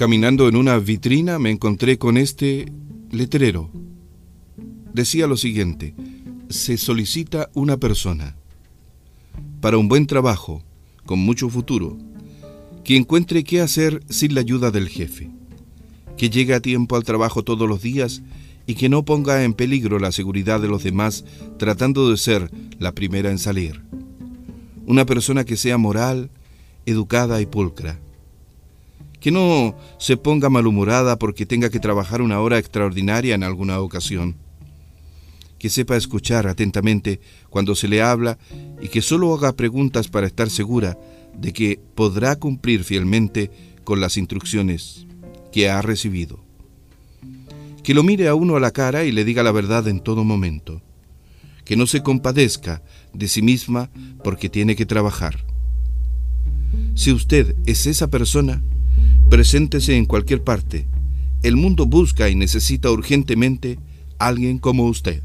Caminando en una vitrina me encontré con este letrero. Decía lo siguiente, se solicita una persona para un buen trabajo, con mucho futuro, que encuentre qué hacer sin la ayuda del jefe, que llegue a tiempo al trabajo todos los días y que no ponga en peligro la seguridad de los demás tratando de ser la primera en salir. Una persona que sea moral, educada y pulcra que no se ponga malhumorada porque tenga que trabajar una hora extraordinaria en alguna ocasión, que sepa escuchar atentamente cuando se le habla y que solo haga preguntas para estar segura de que podrá cumplir fielmente con las instrucciones que ha recibido. Que lo mire a uno a la cara y le diga la verdad en todo momento. Que no se compadezca de sí misma porque tiene que trabajar. Si usted es esa persona, Preséntese en cualquier parte. El mundo busca y necesita urgentemente alguien como usted.